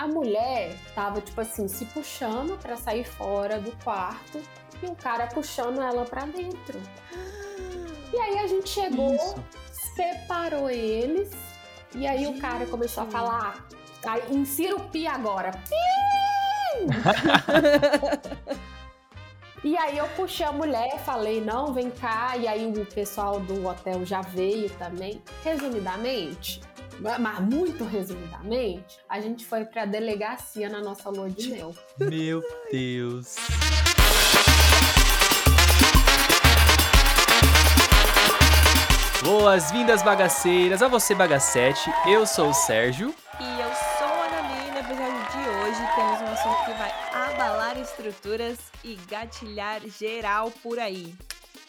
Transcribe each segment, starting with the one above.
A mulher tava, tipo assim, se puxando para sair fora do quarto e o cara puxando ela para dentro. E aí a gente chegou, Isso. separou eles, e aí o cara começou a falar. Aí, insira o pi agora. E aí eu puxei a mulher, falei, não, vem cá. E aí o pessoal do hotel já veio também. Resumidamente, mas muito resumidamente, a gente foi pra delegacia na nossa lua de mel. Meu Deus. Boas-vindas, bagaceiras, a você, bagacete. Eu sou o Sérgio. E eu sou a Ana No episódio de hoje temos um assunto que vai abalar estruturas e gatilhar geral por aí.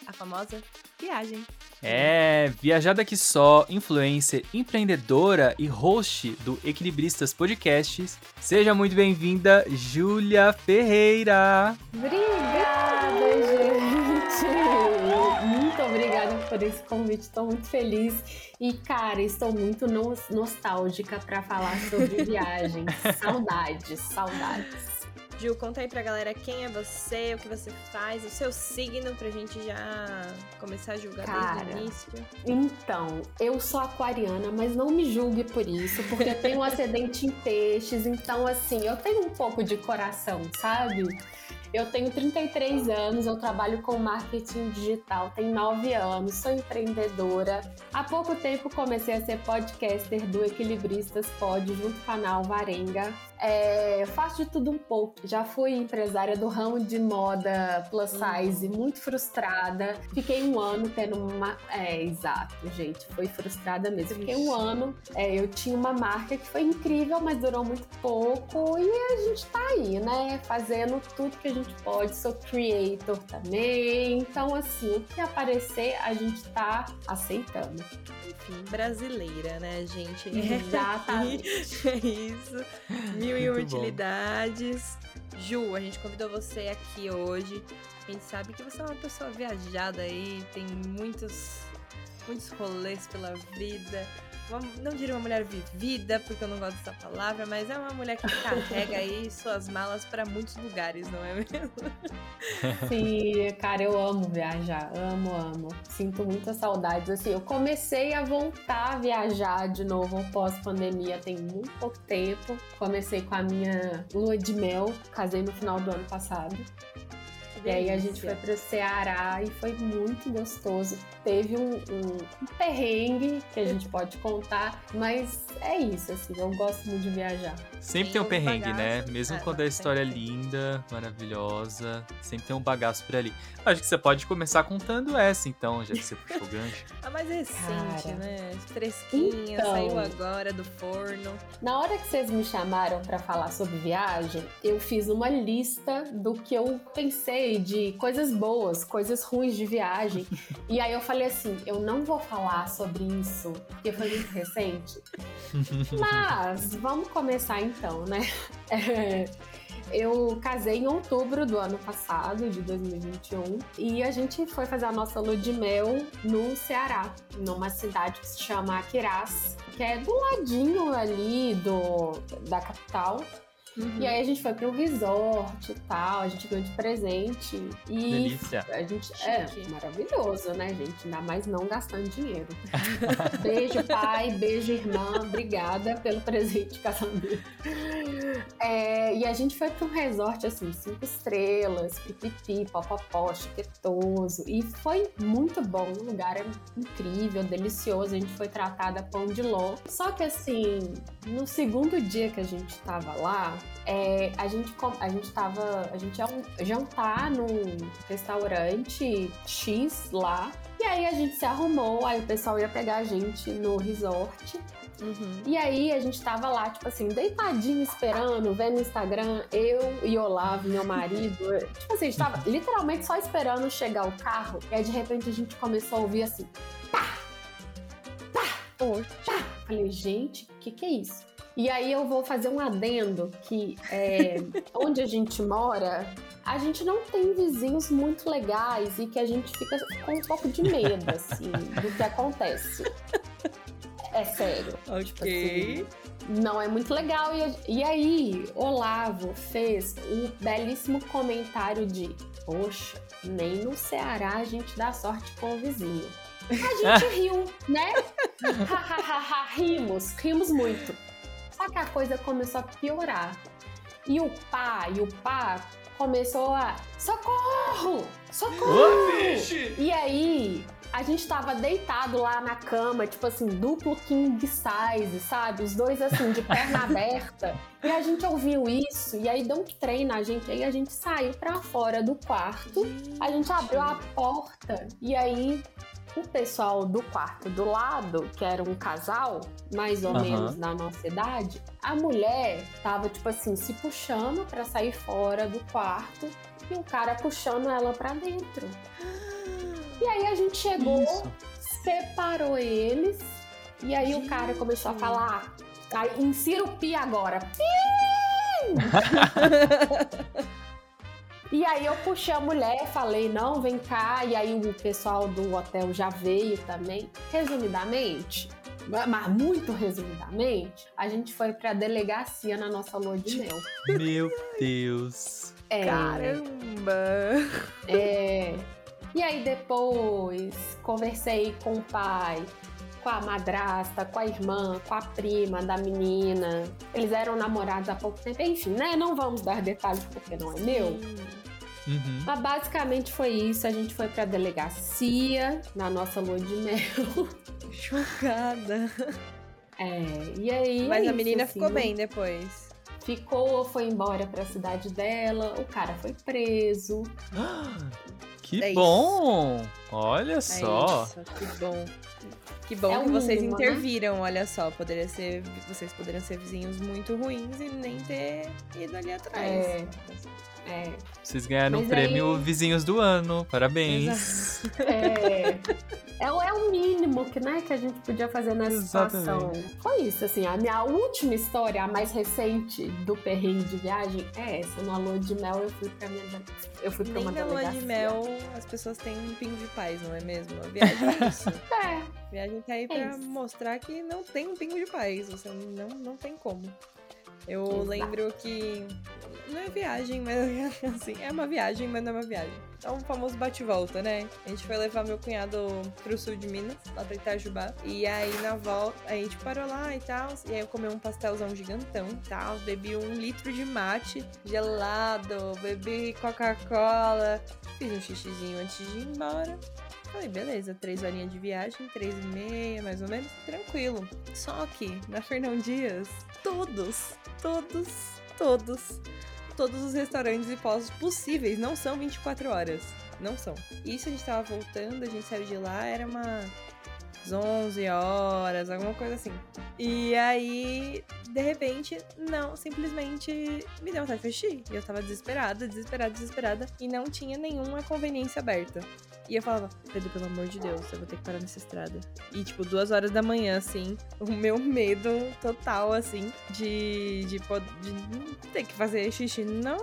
A famosa viagem. É, viajada que só, influencer, empreendedora e host do Equilibristas Podcasts. Seja muito bem-vinda, Júlia Ferreira. Obrigada, gente. Muito obrigada por esse convite. Estou muito feliz e, cara, estou muito nostálgica para falar sobre viagens. saudades, saudades. Gil, conta aí pra galera quem é você, o que você faz, o seu signo pra gente já começar a julgar Cara, desde o início. Então, eu sou aquariana, mas não me julgue por isso, porque eu tenho um acidente em peixes, então assim, eu tenho um pouco de coração, sabe? Eu tenho 33 anos, eu trabalho com marketing digital, tenho 9 anos, sou empreendedora. Há pouco tempo comecei a ser podcaster do Equilibristas Pod junto com o canal Varenga. É, faço de tudo um pouco. Já fui empresária do ramo de moda plus size, uhum. muito frustrada. Fiquei um ano tendo uma. É, exato, gente. Foi frustrada mesmo. Fiquei um ano. É, eu tinha uma marca que foi incrível, mas durou muito pouco. E a gente tá aí, né? Fazendo tudo que a gente pode. Sou creator também. Então, assim, o que aparecer, a gente tá aceitando. Enfim, brasileira, né, gente? Exatamente. é isso. Mil mil e utilidades. Ju, a gente convidou você aqui hoje. A gente sabe que você é uma pessoa viajada aí, tem muitos, muitos rolês pela vida não diria uma mulher vivida, porque eu não gosto dessa palavra, mas é uma mulher que carrega aí suas malas para muitos lugares, não é mesmo? Sim, cara, eu amo viajar, amo, amo. Sinto muita saudade. Assim, eu comecei a voltar a viajar de novo pós-pandemia tem muito pouco tempo. Comecei com a minha lua de mel, casei no final do ano passado. E aí a gente foi pro Ceará e foi muito gostoso. Teve um, um, um, perrengue que a gente pode contar, mas é isso, assim, eu gosto muito de viajar. Sempre tem um perrengue, né? Mesmo é, quando a história é linda, maravilhosa, sempre tem um bagaço por ali. Acho que você pode começar contando essa, então, já que você puxou o gancho. A mais recente, Cara, né? Fresquinha, então, saiu agora do forno. Na hora que vocês me chamaram para falar sobre viagem, eu fiz uma lista do que eu pensei de coisas boas, coisas ruins de viagem. e aí eu falei assim: eu não vou falar sobre isso, porque foi muito recente. Mas vamos começar então, né? É, eu casei em outubro do ano passado, de 2021, e a gente foi fazer a nossa lua de mel no Ceará, numa cidade que se chama Aquirás, que é do ladinho ali do, da capital. Uhum. E aí a gente foi para um resort e tal, a gente ganhou de presente. E Delícia. a gente. É, Chique. É maravilhoso, né, gente? Ainda mais não gastando dinheiro. beijo, pai, beijo, irmã. Obrigada pelo presente de casamento. É, e a gente foi para um resort, assim, cinco estrelas, pipipi, popopó, chiquetoso. E foi muito bom. O lugar é incrível, delicioso. A gente foi tratada pão de ló. Só que, assim, no segundo dia que a gente tava lá, é, a gente a gente tava a gente ia jantar num restaurante X lá e aí a gente se arrumou aí o pessoal ia pegar a gente no resort Uhum. E aí a gente tava lá, tipo assim, deitadinho esperando, vendo o Instagram, eu e Olavo, meu marido. tipo assim, a gente tava literalmente só esperando chegar o carro. E aí de repente a gente começou a ouvir assim, pá! Pá! Pá! Falei, gente, o que, que é isso? E aí eu vou fazer um adendo que é, onde a gente mora, a gente não tem vizinhos muito legais e que a gente fica com um pouco de medo, assim, do que acontece. É sério. Ok. Tipo assim, não é muito legal. E, e aí, Olavo fez um belíssimo comentário de: Poxa, nem no Ceará a gente dá sorte com o vizinho. A gente riu, né? rimos, rimos muito. Só que a coisa começou a piorar. E o pá, e o pá começou a. Socorro! Socorro! Oh, e aí, a gente tava deitado lá na cama, tipo assim, duplo king size, sabe? Os dois assim, de perna aberta. E a gente ouviu isso, e aí deu um trem na gente, aí a gente saiu pra fora do quarto, a gente abriu a porta, e aí o pessoal do quarto do lado, que era um casal, mais ou uhum. menos na nossa idade, a mulher tava, tipo assim, se puxando para sair fora do quarto e o cara puxando ela para dentro. E aí a gente chegou, Isso. separou eles, e aí o cara começou a falar. Aí, insira o pi agora. Pi! E aí eu puxei a mulher, falei, não, vem cá. E aí o pessoal do hotel já veio também. Resumidamente, mas muito resumidamente, a gente foi pra delegacia na nossa lua de mel. Meu Deus. É, Caramba! É. E aí depois conversei com o pai, com a madrasta, com a irmã, com a prima da menina. Eles eram namorados há pouco tempo. Enfim, né? Não vamos dar detalhes porque não é meu. Uhum. Mas basicamente foi isso. A gente foi pra delegacia na nossa lua de mel. Chocada. É, e aí. Mas é a menina assim, ficou bem depois. Ficou, foi embora pra cidade dela, o cara foi preso. Que é bom! Olha é só. Isso, que bom. Que bom é que vocês mínimo, né? interviram, né? olha só. Poderia ser, vocês poderiam ser vizinhos muito ruins e nem ter ido ali atrás. É. É. Vocês ganharam o um prêmio aí... Vizinhos do Ano. Parabéns. É. É, é o mínimo que, né, que a gente podia fazer nessa Exatamente. situação. Foi isso, assim. A minha última história, a mais recente do perrengue de viagem, é essa. Na lua de mel eu fui pra minha. Eu fui pra Nem uma na lua de mel as pessoas têm um pingo de paz, não é mesmo? A viagem é isso. é. A viagem tá aí é pra isso. mostrar que não tem um pingo de paz. Você não, não tem como. Eu Exato. lembro que não é viagem, mas assim, é uma viagem, mas não é uma viagem. É um famoso bate-volta, né? A gente foi levar meu cunhado pro sul de Minas, lá pra Itajubá. E aí na volta, a gente parou lá e tal. E aí eu comi um pastelzão gigantão e tal. Bebi um litro de mate gelado, bebi Coca-Cola. Fiz um xixizinho antes de ir embora. Falei, beleza, três horinhas de viagem, três e meia, mais ou menos, tranquilo. Só que na Fernão Dias, todos, todos, todos todos os restaurantes e postos possíveis. Não são 24 horas. Não são. Isso a gente tava voltando, a gente saiu de lá, era uma 11 horas, alguma coisa assim. E aí, de repente, não, simplesmente me deu de fechar. E eu tava desesperada, desesperada, desesperada. E não tinha nenhuma conveniência aberta. E eu falava, Pedro, pelo amor de Deus, eu vou ter que parar nessa estrada. E, tipo, duas horas da manhã, assim, o meu medo total, assim, de, de, de ter que fazer xixi não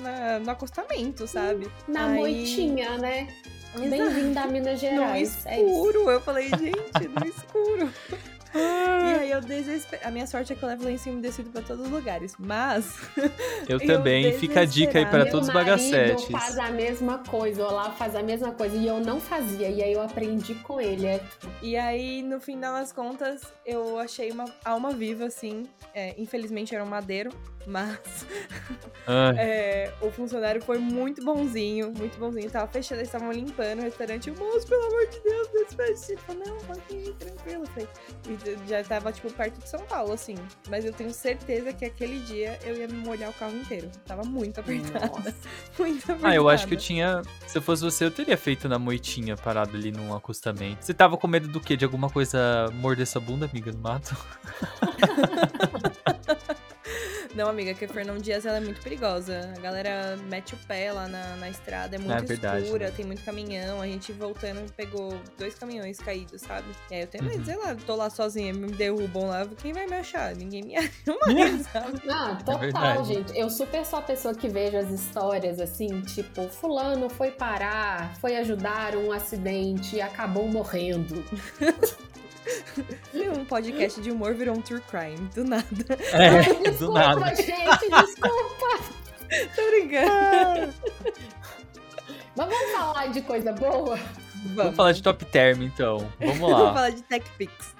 na, no acostamento, sabe? Na Aí... moitinha, né? Bem-vinda a Minas Gerais. No é escuro. É eu falei, gente, no escuro. E aí eu desespero. A minha sorte é que eu levo cima descido pra todos os lugares. Mas. Eu também. Eu Fica a dica aí pra todos os bagacetes. faz a mesma coisa. O Olavo faz a mesma coisa. E eu não fazia. E aí eu aprendi com ele. É... E aí, no fim das contas, eu achei uma alma viva, assim. É, infelizmente era um madeiro. Mas. é, o funcionário foi muito bonzinho. Muito bonzinho. Tava fechando, eles estavam limpando o restaurante. O moço, pelo amor de Deus, despede. Ele falou, não, pode ir, tranquilo. Falei, já tava, tipo, perto de São Paulo, assim. Mas eu tenho certeza que aquele dia eu ia me molhar o carro inteiro. Tava muito apertada. muito apertada. Ah, eu acho que eu tinha. Se eu fosse você, eu teria feito na moitinha, parado ali num acostamento. Você tava com medo do quê? De alguma coisa morder essa bunda, amiga, no mato? Não, amiga, que a Fernão Dias ela é muito perigosa. A galera mete o pé lá na, na estrada, é muito é verdade, escura, né? tem muito caminhão. A gente voltando pegou dois caminhões caídos, sabe? E aí eu tenho medo, uhum. sei lá, tô lá sozinha, me derrubam lá, quem vai me achar? Ninguém me acha mais, sabe? Ah, é total, é gente. Eu super sou a pessoa que vejo as histórias assim, tipo, fulano foi parar, foi ajudar um acidente e acabou morrendo. um podcast de humor virou um true crime, do nada. É, desculpa, do nada. gente, desculpa. Tô brincando. Mas vamos falar de coisa boa? Vamos falar de top term, então. Vamos Vamos lá. falar de Tech Pix.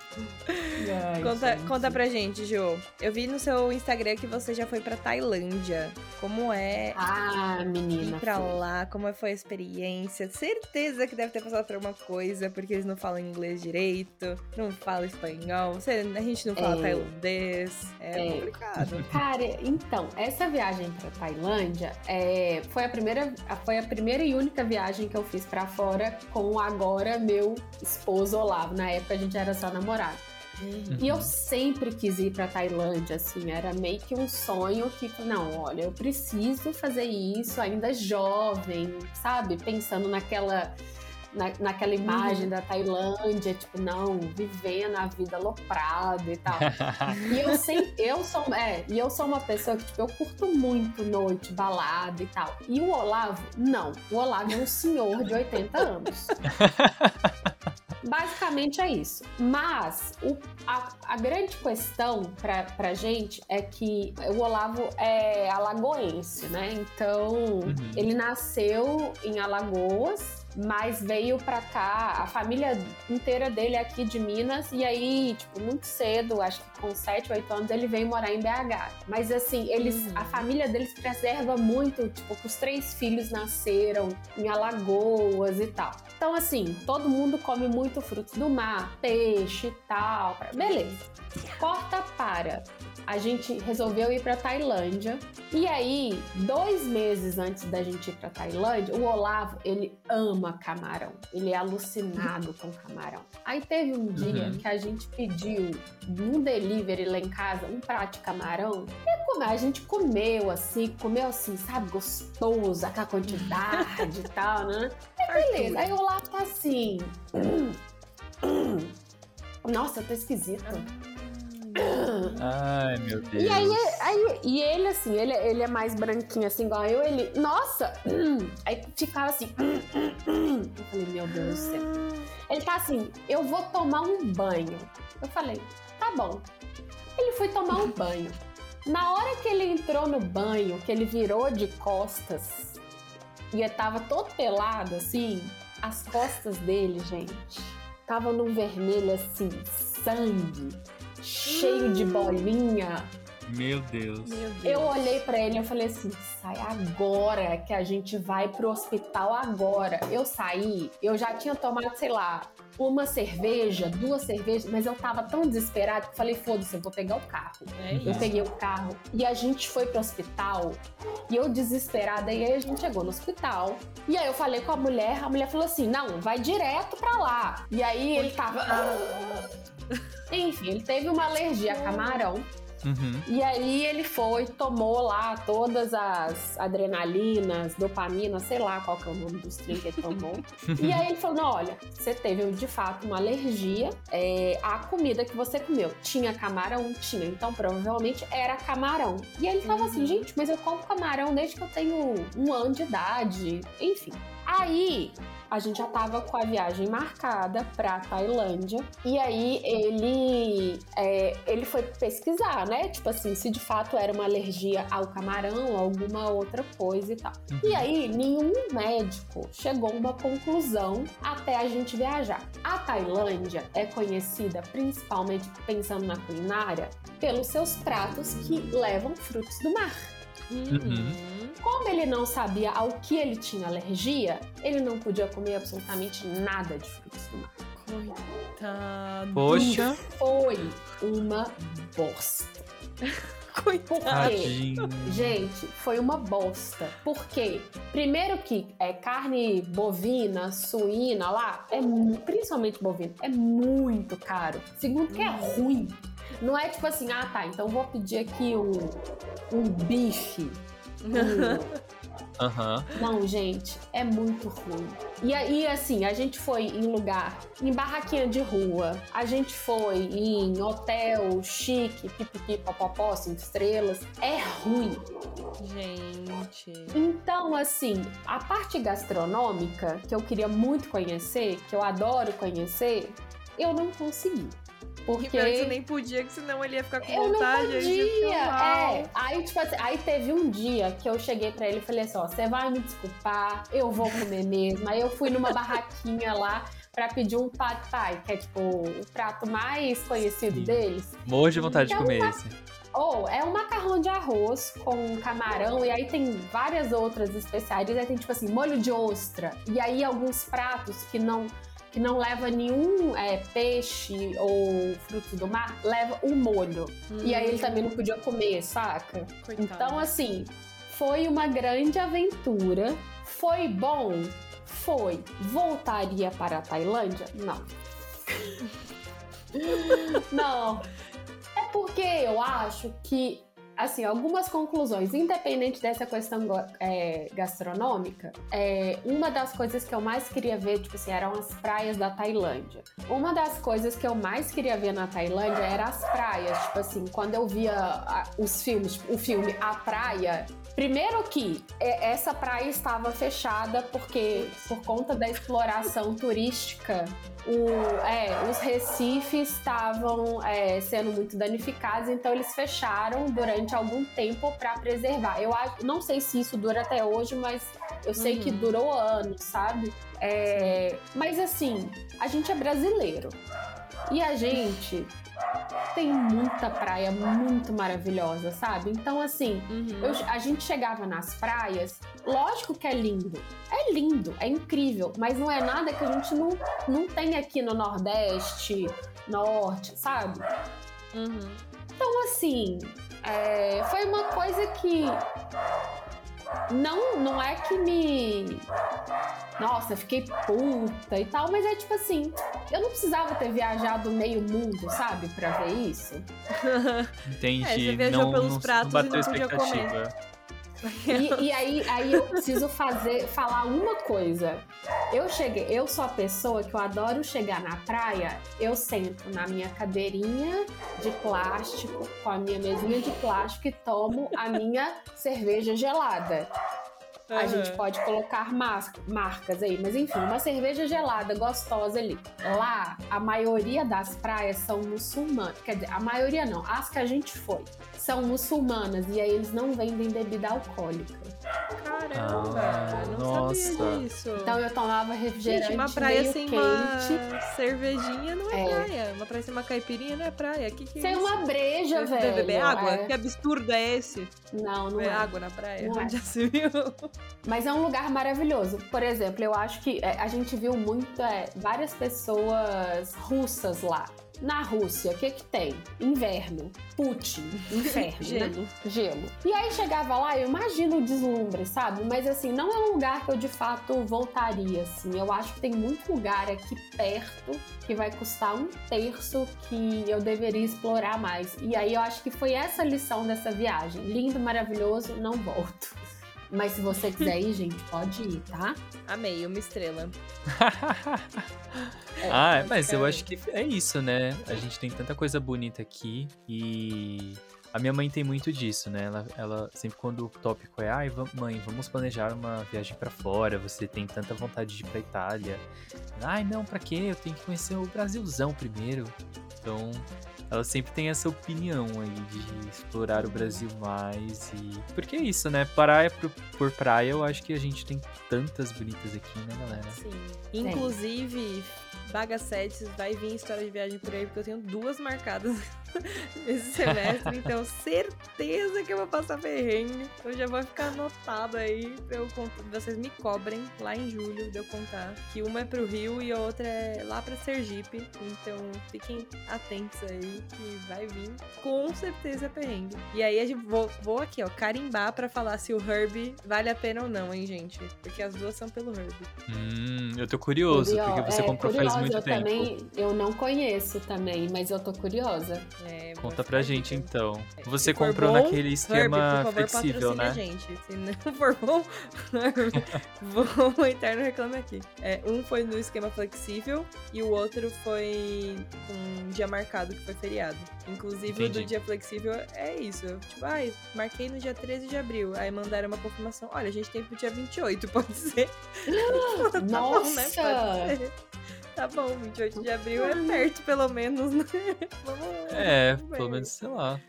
Ai, Conta, gente. conta pra gente, Jo. Eu vi no seu Instagram que você já foi pra Tailândia. Como é Ah, menina. ir pra fui. lá? Como foi a experiência? Certeza que deve ter passado por alguma coisa, porque eles não falam inglês direito, não falam espanhol, você- a gente não fala É. tailandês. É, É. complicado. Cara, então, essa viagem pra Tailândia é, foi, a primeira, foi a primeira e única viagem que eu fiz pra fora com o agora meu esposo Olavo. Na época a gente era só namorado. E eu sempre quis ir pra Tailândia, assim, era meio que um sonho que, não, olha, eu preciso fazer isso, ainda jovem, sabe? Pensando naquela. Na, naquela imagem da Tailândia, tipo, não, vivendo a vida aloprada e tal. E eu sempre, eu sou, é, e eu sou uma pessoa que, tipo, eu curto muito noite, balada e tal. E o Olavo, não. O Olavo é um senhor de 80 anos. Basicamente é isso. Mas o- a, a grande questão pra, pra gente é que o Olavo é alagoense, né? Então, Uhum. ele nasceu em Alagoas, mas veio pra cá, a família inteira dele é aqui de Minas, e aí, tipo, muito cedo, acho que com 7, 8 anos, ele veio morar em BH. Mas assim, eles, Uhum. a família deles preserva muito, tipo, que os três filhos nasceram em Alagoas e tal. Então, assim, todo mundo come muito frutos do mar, peixe e tal. Beleza. Corta para. A gente resolveu ir pra Tailândia. E aí, dois meses antes da gente ir pra Tailândia, o Olavo, ele ama camarão. Ele é alucinado com camarão. Aí teve um dia Uhum. que a gente pediu num delivery lá em casa um prato de camarão. E como a gente comeu assim, comeu assim, sabe, gostoso, aquela quantidade e tal, né? Aí beleza. Aí o Olavo tá assim. Nossa, tá esquisito. Ai, meu Deus. E aí, aí, e ele, assim, ele, ele é mais branquinho, assim, igual eu, ele, nossa! hum. Aí ficava assim. hum, hum, hum. Eu falei, meu Deus do céu. Ele tá assim, eu vou tomar um banho. Eu falei, tá bom. Ele foi tomar um banho. Na hora que ele entrou no banho, que ele virou de costas e tava todo pelado, assim, as costas dele, gente, tava num vermelho assim, sangue, cheio de bolinha. Meu Deus. Meu Deus. Eu olhei pra ele e eu falei assim: sai agora que a gente vai pro hospital agora. Eu saí, eu já tinha tomado, sei lá, uma cerveja, duas cervejas, mas eu tava tão desesperada que falei: foda-se, eu vou pegar o carro. É Eu peguei o carro e a gente foi pro hospital e eu desesperada. E aí a gente chegou no hospital. E aí eu falei com a mulher, a mulher falou assim: não, vai direto pra lá. E aí ele tava. Enfim, ele teve uma alergia a camarão. Uhum. E aí ele foi, tomou lá todas as adrenalinas, dopamina, sei lá qual que é o nome dos trem que ele tomou. e aí ele falou: não, olha, você teve de fato uma alergia é, à comida que você comeu. Tinha camarão? Tinha. Então provavelmente era camarão. E aí ele tava assim, gente, mas eu como camarão desde que eu tenho um ano de idade. Enfim. Aí a gente já tava com a viagem marcada pra Tailândia. E aí ele, é, ele foi pesquisar, né? Tipo assim, se de fato era uma alergia ao camarão ou alguma outra coisa e tal. E aí, nenhum médico chegou a uma conclusão até a gente viajar. A Tailândia é conhecida principalmente pensando na culinária pelos seus pratos que levam frutos do mar. Uhum. Como ele não sabia ao que ele tinha alergia, ele não podia comer absolutamente nada de frutos do mar. Coitado. Poxa, Foi uma bosta. Coitado. Por quê? tadinho. Gente, foi uma bosta. Por quê? Primeiro que é carne bovina, suína lá, é principalmente bovina, é muito caro. Segundo que é ruim. Não é tipo assim, ah tá, então vou pedir aqui um, um bife. Um- Aham. Não, gente, é muito ruim. E aí, assim, a gente foi em lugar, em barraquinha de rua, a gente foi em hotel chique, pipipi, popopó, cinco estrelas. É ruim. Gente. Então, assim, a parte gastronômica, que eu queria muito conhecer, que eu adoro conhecer, eu não consegui. Porque você nem podia, que senão ele ia ficar com eu vontade. não podia, é. Aí, tipo assim, aí teve um dia que eu cheguei pra ele e falei assim: ó, você vai me desculpar, eu vou comer mesmo. Aí eu fui numa barraquinha lá pra pedir um pad thai, que é tipo o prato mais conhecido Sim. deles. Morro de vontade de Então, comer esse. Ou é um macarrão de arroz com camarão, e aí tem várias outras especiarias. Aí tem, tipo assim, molho de ostra. E aí alguns pratos que não, que não leva nenhum é, peixe ou frutos do mar, leva o molho. E aí ele também não podia comer, saca? Coitado. Então, assim, foi uma grande aventura. Foi bom? Foi. Voltaria para a Tailândia? Não. Não. É porque eu acho que, assim, algumas conclusões, independente dessa questão é, gastronômica, é, uma das coisas que eu mais queria ver, tipo assim, eram as praias da Tailândia. Uma das coisas que eu mais queria ver na Tailândia era as praias. Tipo assim, quando eu via os filmes, tipo, o filme A Praia. Primeiro que é, essa praia estava fechada porque por conta da exploração turística, o, é, os recifes estavam é, sendo muito danificados, então eles fecharam durante algum tempo para preservar. Eu não sei se isso dura até hoje, mas eu sei que Uhum. durou anos, sabe? É, mas assim, a gente é brasileiro. E a gente tem muita praia muito maravilhosa, sabe? Então, assim, Uhum. eu- a gente chegava nas praias, lógico que é lindo. É lindo, é incrível, mas não é nada que a gente não, não tem aqui no Nordeste, Norte, sabe? Uhum. Então, assim, é, foi uma coisa que não, não é que me. Nossa, fiquei puta e tal, mas é tipo assim, eu não precisava ter viajado meio mundo, sabe, pra ver isso. Entendi. É, você viajou não, pelos não, pratos não e bateu não podia expectativa. E, e aí, aí eu preciso fazer, falar uma coisa. Eu cheguei, eu sou a pessoa que eu adoro chegar na praia, eu sento na minha cadeirinha de plástico, com a minha mesinha de plástico e tomo a minha cerveja gelada. A gente pode colocar mas- marcas aí, mas enfim, uma cerveja gelada, gostosa ali. Lá, a maioria das praias são muçulmanas. Quer dizer, a maioria não, as que a gente foi são muçulmanas e aí eles não vendem bebida alcoólica. Caramba, Ah, não nossa. sabia disso. Então eu tomava refrigerante Gente, uma praia meio sem quente. uma cervejinha não é, É. praia. Uma praia sem uma caipirinha não é praia. Que que é Sem isso? uma breja, Deve velho. beber água? É. Que absurdo é esse? Não, não Beber é. água na praia? Não é. Onde já se viu? Mas é um lugar maravilhoso. Por exemplo, eu acho que é, a gente viu muito é, várias pessoas russas lá. Na Rússia, o que que tem? Inverno, Putin, inferno, né? Gelo. Gelo. E aí chegava lá, eu imagino o deslumbre, sabe? Mas assim, não é um lugar que eu de fato voltaria, assim. Eu acho que tem muito lugar aqui perto que vai custar um terço que eu deveria explorar mais. E aí eu acho que foi essa lição dessa viagem. Lindo, maravilhoso, não volto. Mas se você quiser ir, gente, pode ir, tá? Amei, uma estrela. ah, é, mas eu cara. acho que é isso, né? A gente tem tanta coisa bonita aqui e a minha mãe tem muito disso, né? Ela, ela sempre quando o tópico é, ai, mãe, vamos planejar uma viagem pra fora, você tem tanta vontade de ir pra Itália. Ai, não, pra quê? Eu tenho que conhecer o Brasilzão primeiro. Então, ela sempre tem essa opinião aí de explorar o Brasil mais e porque é isso, né? Praia por, por praia, eu acho que a gente tem tantas bonitas aqui, né, galera? Sim. Inclusive, Bagacetes vai vir história de viagem por aí, porque eu tenho duas marcadas esse semestre, então certeza que eu vou passar perrengue. Então já vai ficar anotado aí pra eu contar. Vocês me cobrem lá em julho de eu contar. Que uma é pro Rio e a outra é lá pra Sergipe. Então fiquem atentos aí que vai vir com certeza perrengue. E aí a gente vou, vou aqui, ó, carimbar pra falar se o Herb vale a pena ou não, hein, gente? Porque as duas são pelo Herb. Hum, eu tô curioso, porque você é, comprou curiosa, faz muito eu tempo. Também, eu não conheço também, mas eu tô curiosa. É, Conta pra a gente dica. então. É, Você comprou bom, naquele Herb, esquema por favor, flexível, a né? gente. Se não for bom, Herb, vou entrar no reclame aqui. É, um foi no esquema flexível e o outro foi com um dia marcado, que foi feriado. Inclusive, o Entendi. do dia flexível é isso. Tipo, ai, marquei no dia 13 de abril. Aí mandaram uma confirmação. Olha, a gente tem pro dia 28, pode ser? Tá bom, né? Nossa! Pode ser. Tá bom, 28 de abril é perto, pelo menos, né? Vamos, É, vamos pelo menos, sei lá.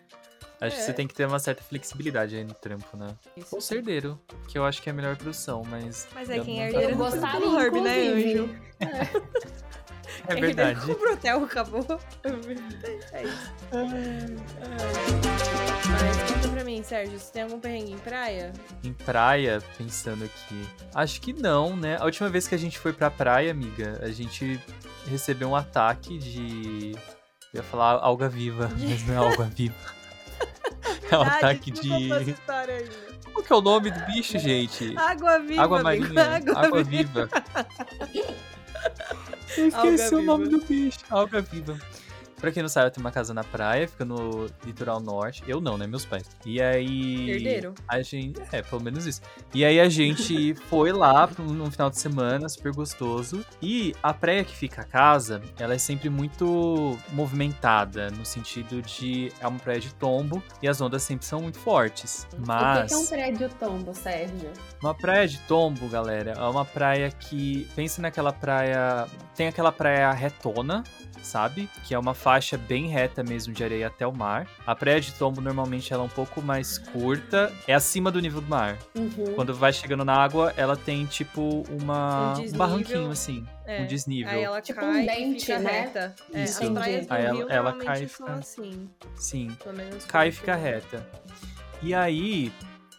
Acho que É. você tem que ter uma certa flexibilidade aí no trampo, né? Isso. Ou ser herdeiro, que eu acho que é a melhor produção, mas. Mas é quem é herdeiro não gostaria, do Herb, né. Anjo? É Quem verdade. herdeiro comprou hotel, acabou. É isso. Mas conta pra mim, Sérgio, você tem algum perrengue em praia? Em praia, pensando aqui. Acho que não, né? A última vez que a gente foi pra praia, amiga, a gente recebeu um ataque de. Eu ia falar alga viva, mas não é alga viva. É um Ah, ataque de. Qual que é o nome do bicho, gente? Água viva, Água amigo, marinha. Água, Água viva. viva. Eu esqueci Alga o nome do bicho. Alga viva. Pra quem não sabe, eu tenho uma casa na praia, fica no litoral norte. Eu não, né? Meus pais. E aí. Herdeiro. A gente. É, pelo menos isso. E aí a gente foi lá um- num final de semana, super gostoso. E a praia que fica a casa, ela é sempre muito movimentada, no sentido de. É uma praia de tombo e as ondas sempre são muito fortes. O que Mas. que é um prédio tombo, Sérgio? Uma praia de tombo, galera, é uma praia que. Pense naquela praia. Tem aquela praia retona, sabe? Que é uma faixa bem reta mesmo de areia até o mar. A praia de tombo normalmente ela é um pouco mais curta, é acima do nível do mar. Uhum. Quando vai chegando na água, ela tem tipo uma, Um um, barranquinho assim, É. um desnível. Aí ela Tipo cai um e dente, fica né? reta. É, as Isso. praias do Aí ela- Rio ela cai e fica- assim. Sim. Pelo menos cai e fica reta. E aí,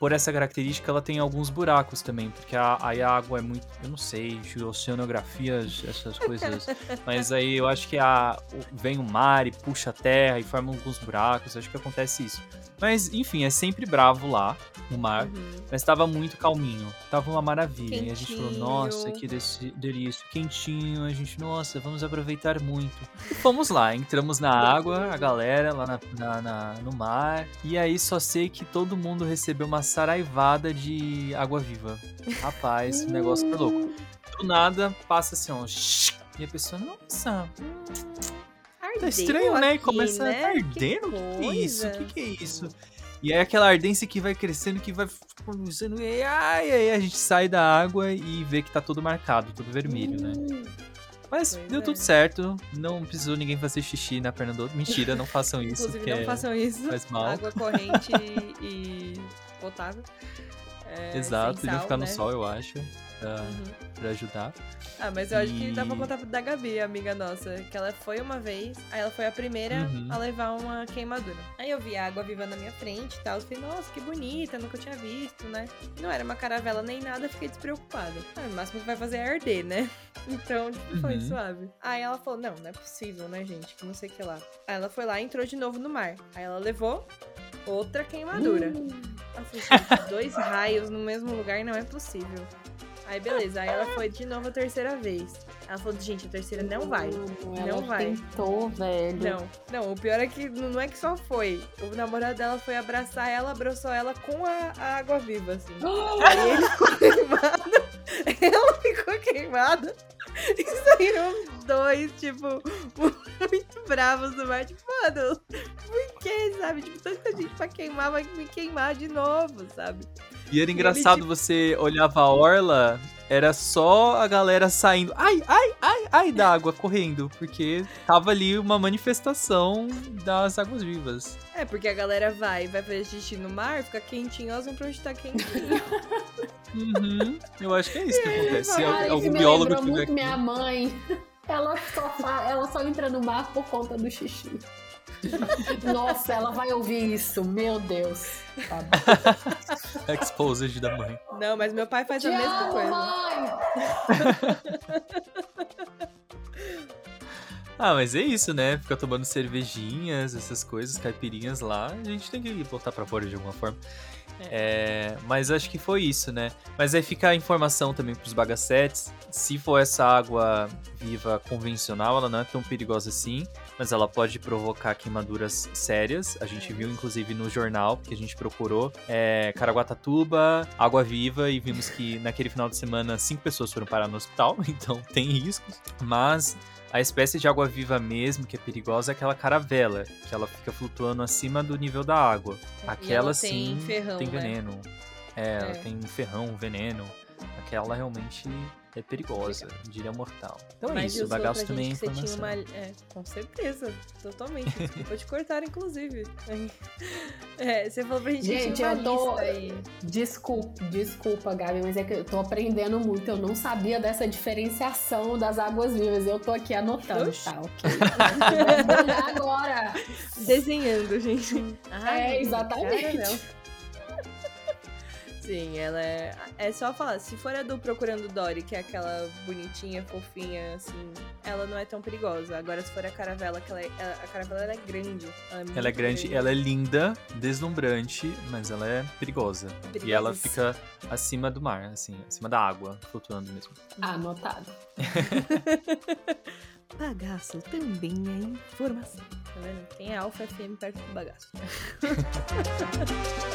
por essa característica, ela tem alguns buracos também, porque a, aí a água é muito, eu não sei, oceanografias, essas coisas, mas aí eu acho que a, o- vem o mar e puxa a terra e forma alguns buracos, acho que acontece isso. Mas, enfim, é sempre bravo lá, no mar, Uhum. mas tava muito calminho, tava uma maravilha. E a gente falou, Quentinho. nossa, que delícia, quentinho, a gente, nossa, vamos aproveitar muito. E fomos lá, entramos na água, a galera lá na, na- na- no mar, e aí só sei que todo mundo recebeu uma saraivada de água viva. Rapaz, o negócio foi louco. Do nada, passa assim, ó, e a pessoa, nossa, tá Ardeu estranho, né? E aqui, começa né? a arder, o que, que é isso? O que, que é isso? E aí aquela ardência que vai crescendo, que vai começando, e aí a gente sai da água e vê que tá tudo marcado, tudo vermelho, né? Mas Pois deu é. tudo certo, não precisou ninguém fazer xixi na perna do outro. Mentira, não façam isso, Inclusive, não é- façam isso. faz mal. Água corrente e potável. É, Exato, podiam sal, ficar no né? sol, eu acho, pra, Uhum. pra ajudar. Ah, mas eu acho que E- contar da Gabi, amiga nossa. Que ela foi uma vez, aí ela foi a primeira Uhum. a levar uma queimadura. Aí eu vi a água viva na minha frente e tal. Eu falei, nossa, que bonita, nunca tinha visto, né? Não era uma caravela nem nada, fiquei despreocupada. Ah, o máximo que vai fazer é arder, né? Então, tipo, foi Uhum. suave. Aí ela falou, não, não é possível, né, gente? Que não sei o que lá. Aí ela foi lá e entrou de novo no mar. Aí ela levou outra queimadura. Hum. Falei, gente, dois raios no mesmo lugar não é possível. Aí beleza, aí ela foi de novo a terceira vez. Ela falou, gente, a terceira não vai. Hum, Não ela vai. tentou, velho. Não, não, o pior é que não não é que só foi. O namorado dela foi abraçar ela, abraçou ela com a, a água viva, assim. Aí ele ficou queimado, ela ficou queimada. E saíram dois, tipo, muito bravos do mar. Tipo, mano, por que, sabe? Tipo, tanta gente pra queimar, vai me queimar de novo, sabe? E era ele, engraçado, tipo- você olhava a orla, era só a galera saindo, ai, ai, ai, ai, da água, correndo, porque tava ali uma manifestação das águas vivas. É, porque a galera vai, vai fazer xixi no mar, fica quentinho, elas vão pra onde tá quentinho. Uhum, eu acho que é isso que acontece. Isso algum me biólogo tiver muito aqui. minha mãe. Ela só, ela só entra no mar por conta do xixi. Nossa, ela vai ouvir isso, meu Deus. Tá. Exposed da mãe. Não, mas meu pai faz Te a mesma amo, coisa. mãe! Ah, mas é isso, né? Fica tomando cervejinhas, essas coisas, caipirinhas lá. A gente tem que botar pra fora de alguma forma. É, mas acho que foi isso, né? Mas aí fica a informação também pros bagacetes. Se for essa água viva convencional, ela não é tão perigosa assim, mas ela pode provocar queimaduras sérias. A gente viu, inclusive, no jornal, que a gente procurou, é, Caraguatatuba, água viva, e vimos que naquele final de semana cinco pessoas foram parar no hospital, então tem riscos. Mas a espécie de água viva mesmo, que é perigosa, é aquela caravela, que ela fica flutuando acima do nível da água. Aquela ela tem sim ferrão, tem né? veneno. É, ela É. tem ferrão, veneno. Aquela realmente é perigosa, diria mortal. Então é Mas isso, bagaço pra também é gente que você tinha uma... É, com certeza, totalmente. Desculpa te cortar, inclusive. É, você falou pra gente, Gente, eu tô- lista aí. Desculpa, desculpa, Gabi, mas é que eu tô aprendendo muito. Eu não sabia dessa diferenciação das águas vivas. Eu tô aqui anotando, Oxi. tá? Ok. Vou agora. Desenhando, gente. Ah, É, exatamente. cara. Sim, ela é. É só falar, se for a do Procurando Dory, que é aquela bonitinha, fofinha, assim, ela não é tão perigosa. Agora, se for a caravela, que ela é, a caravela ela é grande. Ela é, Ela é grande, ela é linda, deslumbrante, mas ela é perigosa. E ela fica acima do mar, assim, acima da água, flutuando mesmo. Anotado. Bagaço também é informação. Tá vendo? Tem a Alfa FM perto do bagaço.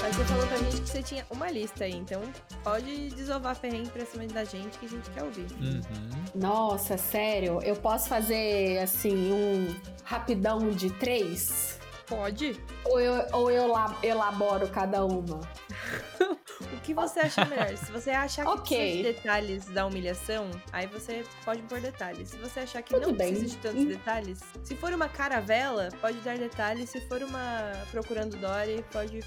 Mas você falou pra gente que você tinha uma lista aí, então pode desovar perrengue pra cima da gente que a gente quer ouvir. Uhum. Nossa, sério? Eu posso fazer, assim, um rapidão de três? Pode? Ou eu, ou eu la- elaboro cada uma? O que você acha melhor? Se você achar que Ok. precisa de detalhes da humilhação, aí você pode pôr detalhes. Se você achar que Tudo não bem. precisa de tantos Hum. detalhes, se for uma caravela, pode dar detalhes. Se for uma procurando Dory, pode.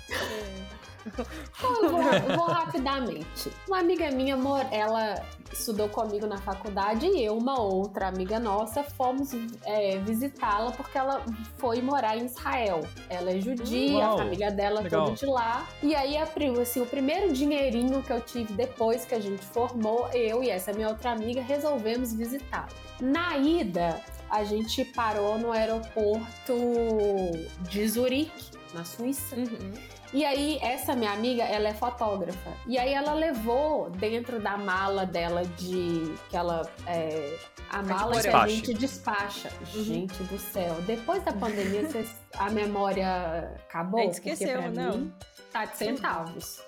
Eu vou, vou rapidamente. Uma amiga minha, amor, ela estudou comigo na faculdade e eu, uma outra amiga nossa, fomos é, visitá-la porque ela foi morar em Israel. Ela é judia, Uau, a família dela legal. toda de lá. E aí, assim, o primeiro dinheirinho que eu tive depois que a gente formou, eu e essa minha outra amiga resolvemos visitá-la. Na ida, a gente parou no aeroporto de Zurique, na Suíça. E aí, essa minha amiga, ela é fotógrafa. E aí, ela levou dentro da mala dela de. que ela. É, a mala que a gente despacha. Uhum. Gente do céu. Depois da pandemia, a memória acabou? A gente esqueceu, não. Mim, tá de centavos.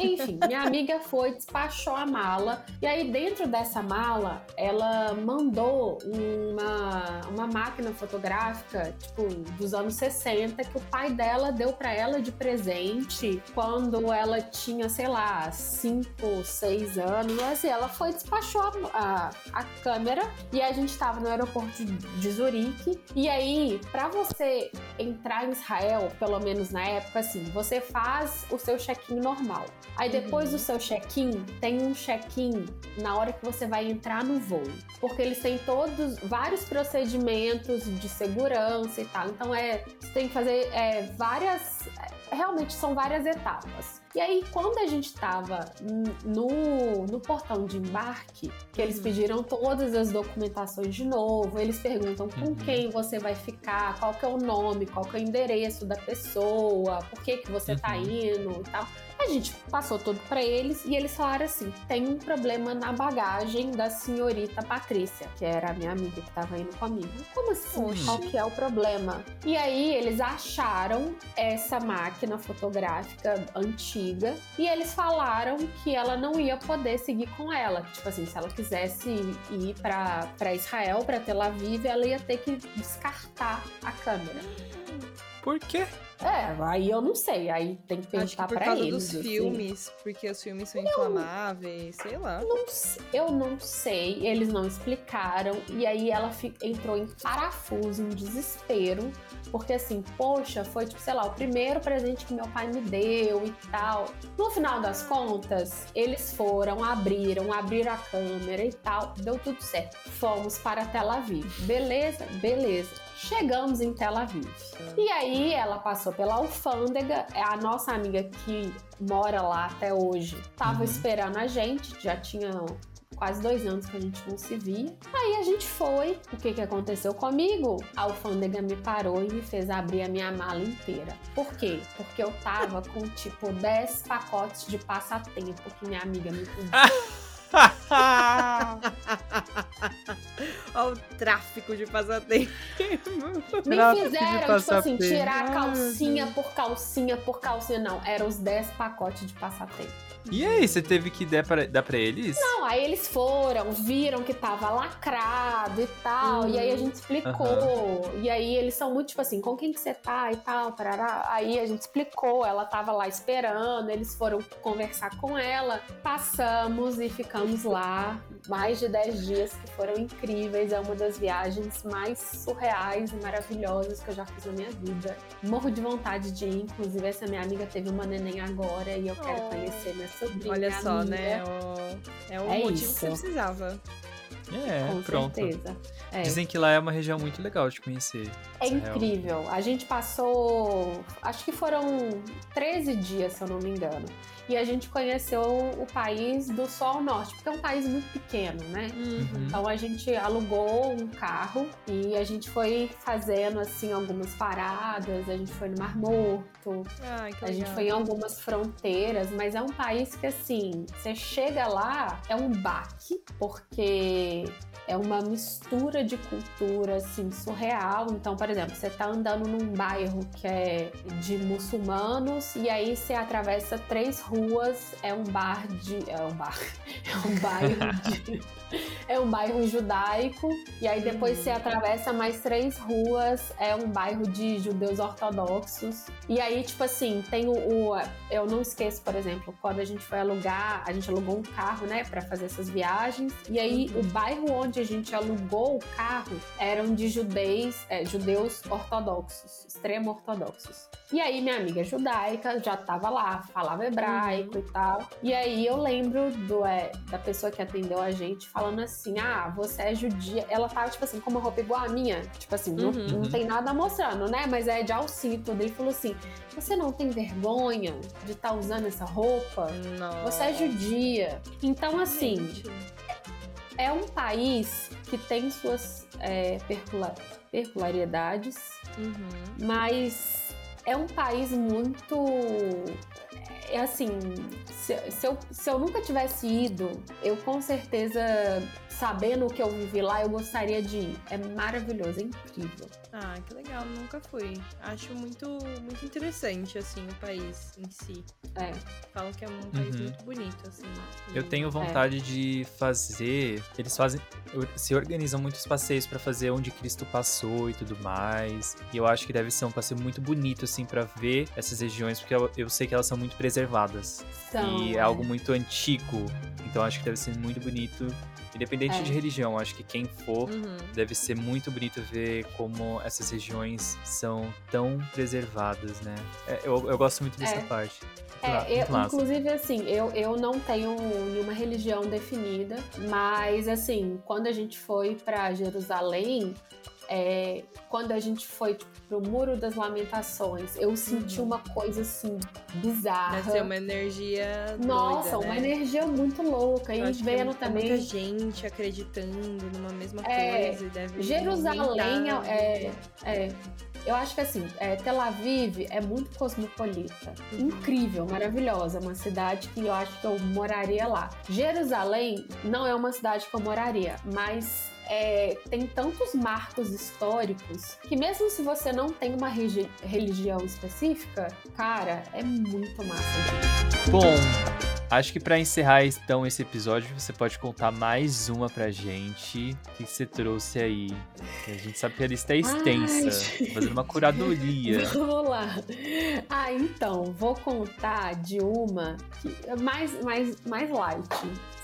Enfim, minha amiga foi, despachou a mala. E aí, dentro dessa mala, ela mandou uma, uma máquina fotográfica, tipo, dos anos 60, que o pai dela deu pra ela de presente quando ela tinha, sei lá, 5, 6 anos. Assim, ela foi, despachou a, a, a câmera e a gente tava no aeroporto de, Zurique. E aí, pra você entrar em Israel, pelo menos na época, assim, você faz o seu check-in normal. Aí depois Uhum. do seu check-in, tem um check-in na hora que você vai entrar no voo. Porque eles têm todos, vários procedimentos de segurança e tal. Então é, você tem que fazer é, várias, é, realmente são várias etapas. E aí, quando a gente tava n- no, no portão de embarque, que eles Uhum. pediram todas as documentações de novo, eles perguntam com Uhum. quem você vai ficar, qual que é o nome, qual que é o endereço da pessoa, por que que você tá Uhum. indo e tal. A gente passou tudo pra eles e eles falaram assim: tem um problema na bagagem da senhorita Patrícia, que era a minha amiga que tava indo comigo. Como assim? Oxi. Qual que é o problema? E aí eles acharam essa máquina fotográfica antiga e eles falaram que ela não ia poder seguir com ela. Tipo assim, se ela quisesse ir pra Israel, pra Tel Aviv, ela ia ter que descartar a câmera. Por quê? É, aí eu não sei, aí tem que Acho que perguntar por pra causa eles. dos assim. filmes, porque os filmes são inflamáveis, sei lá. Não eu não sei, eles não explicaram. E aí ela entrou em parafuso, em desespero. Porque assim, poxa, foi tipo, sei lá, o primeiro presente que meu pai me deu e tal. No final das contas, eles foram, abriram, abriram a câmera e tal. Deu tudo certo. Fomos para Tel Aviv. Beleza? Beleza. Chegamos em Tel Aviv. E aí ela passou pela alfândega, é a nossa amiga que mora lá até hoje, tava Uhum. esperando a gente, já tinha quase dois anos que a gente não se via. Aí a gente foi. O que que aconteceu comigo? A alfândega me parou e me fez abrir a minha mala inteira. Por quê? Porque eu tava com tipo 10 pacotes de passatempo que minha amiga me pediu. Olha o tráfico de passatempo. De fizeram, tipo assim, tirar calcinha por calcinha por calcinha. Não, eram os 10 pacotes de passatempo. E aí, você teve que dar pra, dar pra eles? Não, aí eles foram, viram que tava lacrado e tal, e aí a gente explicou. E aí eles são muito tipo assim, com quem que você tá e tal, parará. Aí a gente explicou, ela tava lá esperando, eles foram conversar com ela, passamos e ficamos lá mais de 10 dias que foram incríveis. É uma das viagens mais surreais e maravilhosas que eu já fiz na minha vida. Morro de vontade de ir, inclusive essa minha amiga teve uma neném agora e eu quero oh. conhecer minha sobrinha. Olha só, amiga. né? É o é motivo isso. que você precisava. É, Com pronto. certeza. É. Dizem que lá é uma região muito legal de conhecer. É incrível. Real. A gente passou, acho que foram 13 dias, se eu não me engano e a gente conheceu o país do ao norte, porque é um país muito pequeno, né? Uhum. Então a gente alugou um carro e a gente foi fazendo assim algumas paradas, a gente foi no Mar Morto, Ai, a gente foi em algumas fronteiras, mas é um país que assim, você chega lá, é um baque, porque é uma mistura de cultura assim surreal. Então, por exemplo, você tá andando num bairro que é de muçulmanos e aí você atravessa três ruas, é um bar de é um bar, é um bairro de é um bairro judaico, e aí depois você atravessa mais três ruas, é um bairro de judeus ortodoxos. E aí, tipo assim, tem o, o, Eu não esqueço, por exemplo, quando a gente foi alugar, a gente alugou um carro, né, para fazer essas viagens, e aí uhum. o bairro onde a gente alugou o carro eram de judeus, é, judeus ortodoxos, extremo ortodoxos. E aí minha amiga judaica já tava lá, falava hebraico uhum. e tal. E aí eu lembro do, é, da pessoa que atendeu a gente falando assim: ah, você é judia. Ela tava, tipo assim, com uma roupa igual a minha. Tipo assim, uhum. não, não tem nada mostrando, né? Mas é de alcinha e tudo. Ele falou assim: você não tem vergonha de estar tá usando essa roupa? Não. Você é judia. Então, assim. Gente. É um país que tem suas é, peculiaridades, uhum. mas é um país muito é assim, se, se, eu, se eu nunca tivesse ido, eu com certeza, sabendo o que eu vivi lá, eu gostaria de ir. É maravilhoso, é incrível. Ah, que legal, nunca fui. Acho muito, muito interessante, assim, o país em si. É. Falam que é um país uhum. muito bonito, assim. Eu tenho vontade é. de fazer. Eles fazem. Se organizam muitos passeios para fazer onde Cristo passou e tudo mais. E eu acho que deve ser um passeio muito bonito, assim, para ver essas regiões, porque eu, eu, sei que elas são muito preservadas. São, e é, é algo muito antigo. Então acho que deve ser muito bonito Independente é. de religião, acho que quem for uhum. deve ser muito bonito ver como essas regiões são tão preservadas, né? É, eu, eu gosto muito dessa é. parte. É, eu, inclusive assim, eu, eu não tenho nenhuma religião definida, mas assim, quando a gente foi para Jerusalém, é, quando a gente foi tipo, pro Muro das Lamentações, eu senti uhum. uma coisa assim bizarra. Deve ser uma energia. Nossa, doida, uma né? energia muito louca. E vendo também. Muita gente acreditando numa mesma é, coisa. Deve Jerusalém é, é, eu acho que assim, é, Tel Aviv é muito cosmopolita. Uhum. Incrível, maravilhosa. Uma cidade que eu acho que eu moraria lá. Jerusalém não é uma cidade que eu moraria, mas é, tem tantos marcos históricos que mesmo se você não tem uma religião específica, cara, é muito massa. Bom, acho que para encerrar então esse episódio, você pode contar mais uma pra gente. O que você trouxe aí? A gente sabe que a lista é extensa, Ai, fazendo uma curadoria. Vamos lá. Ah, então, vou contar de uma é mais, mais, mais light.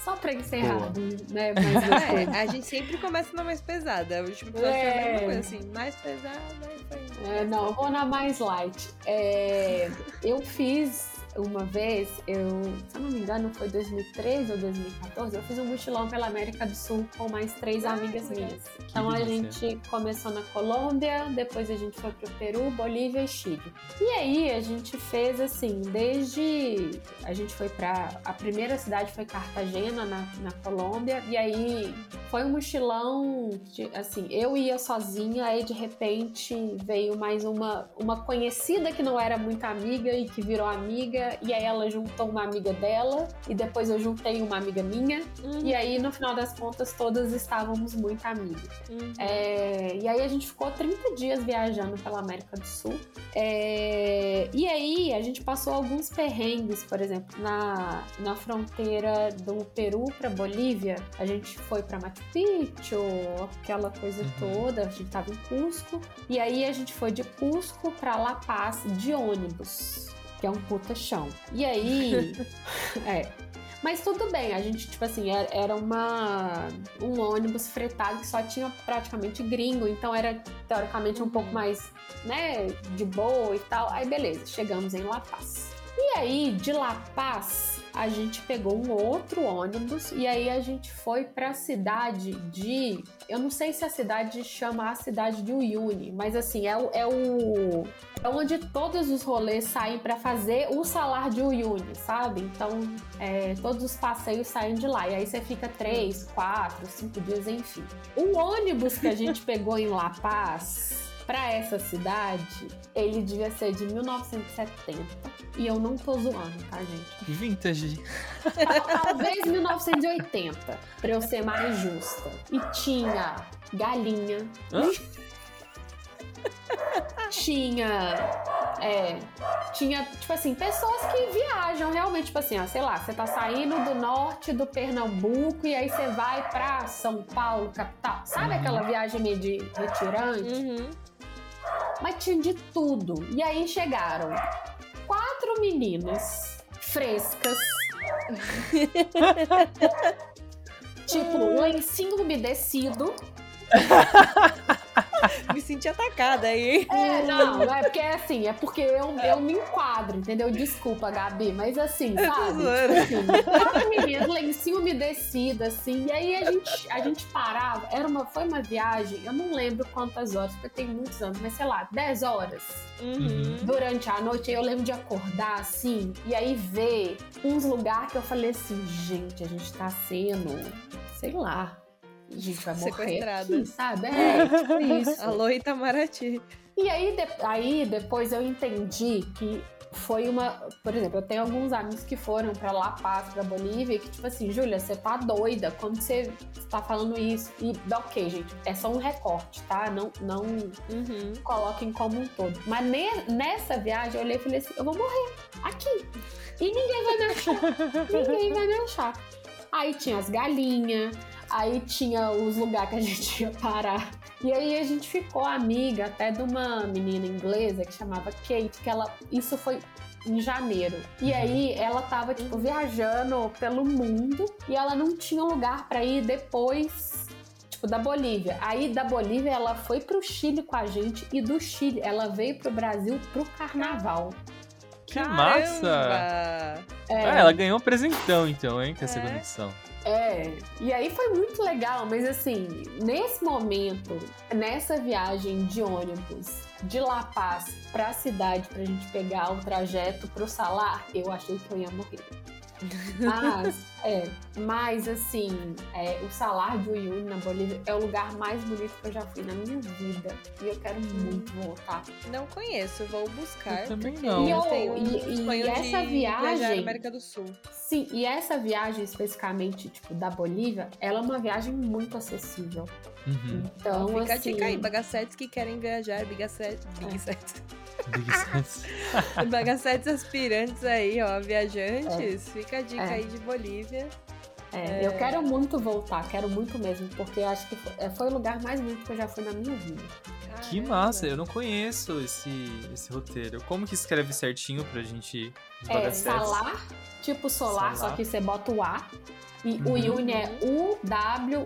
Só pra encerrar, né? Mas é, a gente sempre começa na mais pesada. O último episódio é. foi a mesma coisa, assim, mais pesada, foi... É, não, vou na mais light. É, eu fiz uma vez, eu, se eu não me engano, foi 2013 ou 2014, eu fiz um mochilão pela América do Sul com mais três ah, amigas minhas. Então a gente começou na Colômbia, depois a gente foi pro Peru, Bolívia e Chile. E aí a gente fez assim, desde a gente foi para a primeira cidade foi Cartagena na, na Colômbia e aí foi um mochilão de, assim, eu ia sozinha, aí de repente veio mais uma uma conhecida que não era muito amiga e que virou amiga e aí ela juntou uma amiga dela, e depois eu juntei uma amiga minha, uhum. e aí no final das contas todas estávamos muito amigas. Uhum. É, e aí a gente ficou 30 dias viajando pela América do Sul. É, e aí a gente passou alguns perrengues, por exemplo, na, na fronteira do Peru para Bolívia, a gente foi para Machu Picchu, aquela coisa uhum. toda, a gente tava em Cusco, e aí a gente foi de Cusco para La Paz de ônibus que é um puta chão. E aí. é. Mas tudo bem, a gente, tipo assim, era uma um ônibus fretado que só tinha praticamente gringo, então era teoricamente um pouco uhum. mais, né, de boa e tal. Aí beleza, chegamos em La Paz. E aí, de La Paz, a gente pegou um outro ônibus e aí a gente foi para a cidade de. Eu não sei se a cidade chama a cidade de Uyuni, mas assim, é o. É, o, é onde todos os rolês saem para fazer o salar de Uyuni, sabe? Então, é, todos os passeios saem de lá. E aí você fica três, quatro, cinco dias, enfim. O ônibus que a gente pegou em La Paz para essa cidade, ele devia ser de 1970. E eu não tô zoando, tá, gente? Vintage. Talvez 1980, pra eu ser mais justa. E tinha galinha. Hã? tinha. É, tinha, tipo assim, pessoas que viajam realmente, tipo assim, ó, sei lá, você tá saindo do norte do Pernambuco e aí você vai pra São Paulo, capital. Sabe uhum. aquela viagem meio de retirante? Uhum mas tinha de tudo. E aí chegaram quatro meninas frescas. tipo, lencinho umedecido. senti atacada aí. É, não, é porque é assim, é porque eu, eu me enquadro, entendeu? Desculpa, Gabi, mas assim, sabe? Tipo assim, quatro meninas, lencinho umedecido, assim, e aí a gente, a gente parava, era uma, foi uma viagem, eu não lembro quantas horas, porque tem muitos anos, mas sei lá, 10 horas. Uhum. Durante a noite, eu lembro de acordar assim, e aí ver uns lugares que eu falei assim, gente, a gente tá sendo, sei lá, a gente vai morrer Sequestrada. Aqui, sabe? É, tipo isso. Alô, Itamaraty. E aí, de, aí depois eu entendi que foi uma. Por exemplo, eu tenho alguns amigos que foram para La Paz, pra Bolívia, que tipo assim, Júlia, você tá doida quando você tá falando isso. E ok, gente, é só um recorte, tá? Não, não uhum. coloquem como um todo. Mas ne, nessa viagem eu olhei e falei assim: eu vou morrer aqui. E ninguém vai me achar. ninguém vai me achar. Aí tinha as galinhas, Aí tinha os lugares que a gente ia parar. E aí a gente ficou amiga até de uma menina inglesa que chamava Kate, que ela. Isso foi em janeiro. E uhum. aí ela tava, tipo, viajando pelo mundo e ela não tinha lugar para ir depois tipo, da Bolívia. Aí da Bolívia ela foi pro Chile com a gente e do Chile ela veio pro Brasil pro carnaval. Que Caramba! massa! É. Ah, ela ganhou um presentão então, hein, com a é. edição. É, e aí foi muito legal, mas assim, nesse momento, nessa viagem de ônibus de La Paz pra cidade pra gente pegar o trajeto pro Salar, eu achei que eu ia morrer. Mas, é, mas assim, é, o Salar de Uyuni na Bolívia é o lugar mais bonito que eu já fui na minha vida. E eu quero muito voltar. Não conheço, vou buscar. Eu também não. E, eu, e, e essa viagem. América do Sul. Sim, e essa viagem especificamente, tipo, da Bolívia, ela é uma viagem muito acessível. Uhum. Então, Fica assim... a dica aí, bagacetes que querem viajar, bagacetes. Bagacetes. É. bagacetes aspirantes aí, ó, viajantes. É. Fica a dica é. aí de Bolívia. É, é, eu quero muito voltar, quero muito mesmo, porque acho que foi, é, foi, o lugar mais bonito que eu já fui na minha vida. Caramba. Que massa, eu não conheço esse, esse roteiro. Como que escreve certinho pra gente É, salar, tipo solar, salar. só que você bota o A. E uhum. o Yuni é U-W-U-N-I.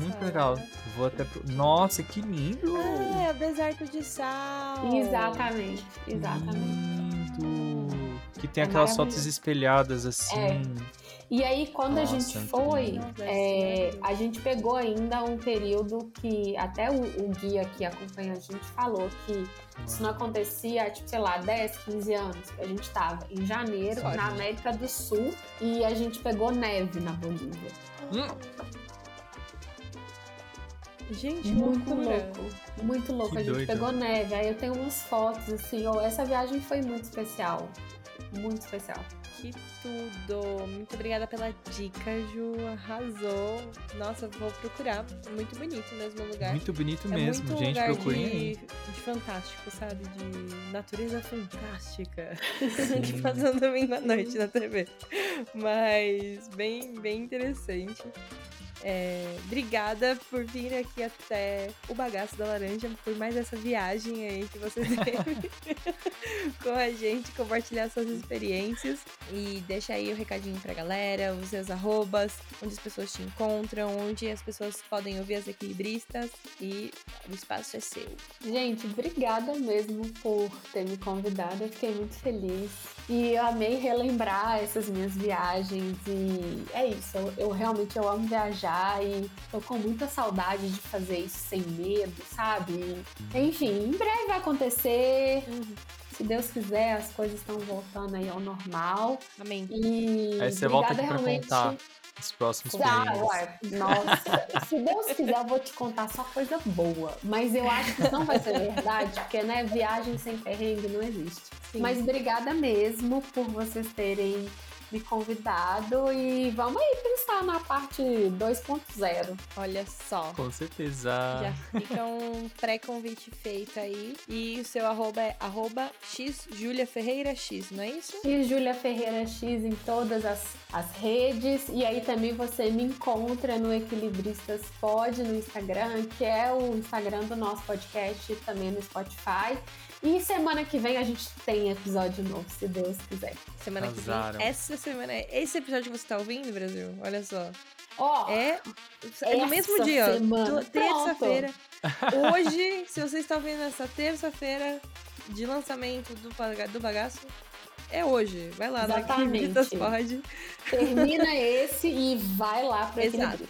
Muito legal. Vou até pro... Nossa, que lindo! Ah, é o deserto de sal. Exatamente, exatamente. Lindo. Que tem é aquelas fotos espelhadas assim. É. E aí, quando Nossa, a gente foi, é, a gente pegou ainda um período que até o, o, guia que acompanha a gente falou que isso não acontecia, tipo, sei lá, 10, 15 anos. A gente estava em janeiro, na América do Sul, e a gente pegou neve na Bolívia. Hum. Gente, muito loucura. louco. Muito louco. Que a gente doido. pegou neve. Aí eu tenho umas fotos, assim. Oh, essa viagem foi muito especial. Muito especial. Que tudo! Muito obrigada pela dica, Ju. Arrasou. Nossa, vou procurar. Muito bonito mesmo o lugar. Muito bonito é mesmo, muito gente. Procurem de, de fantástico, sabe? De natureza fantástica. que passando domingo à noite na TV. Mas bem, bem interessante. É, obrigada por vir aqui até o bagaço da laranja, por mais essa viagem aí que você teve com a gente, compartilhar suas experiências. E deixa aí o recadinho pra galera, os seus arrobas, onde as pessoas te encontram, onde as pessoas podem ouvir as equilibristas. E o espaço é seu. Gente, obrigada mesmo por ter me convidado. Eu fiquei muito feliz. E eu amei relembrar essas minhas viagens. E é isso. Eu, eu realmente eu amo viajar e tô com muita saudade de fazer isso sem medo, sabe? Enfim, em breve vai acontecer. Se Deus quiser, as coisas estão voltando aí ao normal. Amém. E Aí você volta aqui obrigada pra realmente. contar os próximos uai, nossa, se Deus quiser, eu vou te contar só coisa boa. Mas eu acho que isso não vai ser verdade, porque, né, viagem sem perrengue não existe. Sim. Mas obrigada mesmo por vocês terem me convidado e vamos aí pensar na parte 2.0. Olha só. Com certeza. Já fica um pré-convite feito aí. E o seu arroba é arroba x Julia Ferreira X, não é isso? E Júlia Ferreira X em todas as, as redes. E aí também você me encontra no Equilibristas Pod no Instagram, que é o Instagram do nosso podcast, e também no Spotify. E semana que vem a gente tem episódio novo, se Deus quiser. Semana que vem. Essa semana. Esse episódio que você tá ouvindo, Brasil? Olha só. Ó, É, é no mesmo dia, Terça-feira. Hoje, se você está ouvindo essa terça-feira de lançamento do, do bagaço, é hoje. Vai lá Exatamente. Equilibristas Pod. termina esse e vai lá para Exato.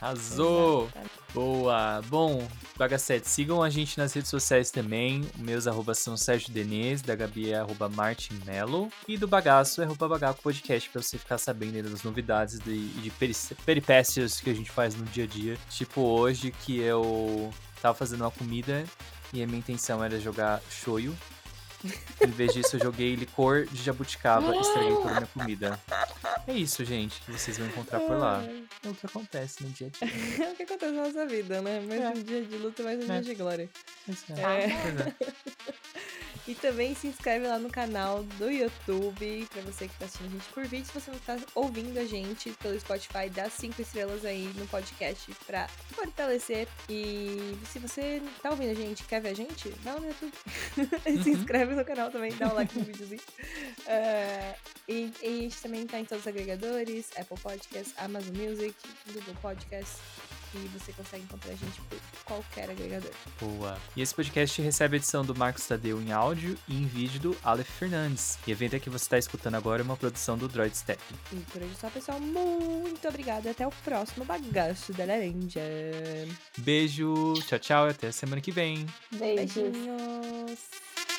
Arrasou! Exatamente. Boa! Bom, Bagacete, sigam a gente nas redes sociais também. Meus arrobas são Sérgio Denez, da Gabi é arroba Martin Mello, e do Bagaço é arroba Bagaco Podcast, pra você ficar sabendo das novidades de- e de peri- peripécias que a gente faz no dia a dia. Tipo hoje, que eu tava fazendo uma comida e a minha intenção era jogar shoyu. Em vez disso, eu joguei licor de jabuticaba e estraguei toda a minha comida. É isso, gente, que vocês vão encontrar por lá. É o que acontece no dia a dia. É o que acontece na nossa vida, né? Mais É. um dia de luta, mais um É. dia de glória. Pois é. É. É. E também se inscreve lá no canal do YouTube, pra você que tá assistindo a gente por vídeo. Se você não tá ouvindo a gente pelo Spotify, dá cinco estrelas aí no podcast pra fortalecer. E se você tá ouvindo a gente quer ver a gente, vai lá no YouTube. se inscreve no canal também, dá um like no videozinho. É, e, e a gente também tá em todos os agregadores, Apple Podcasts, Amazon Music, Google Podcasts. E você consegue encontrar a gente por qualquer agregador. Boa. E esse podcast recebe a edição do Marcos Tadeu em áudio e em vídeo do Aleph Fernandes. E a evento que você está escutando agora é uma produção do Droid Step. E por hoje é só, pessoal. Muito obrigada. Até o próximo bagaço da laranja. Beijo, tchau, tchau e até semana que vem. Beijos. Beijinhos.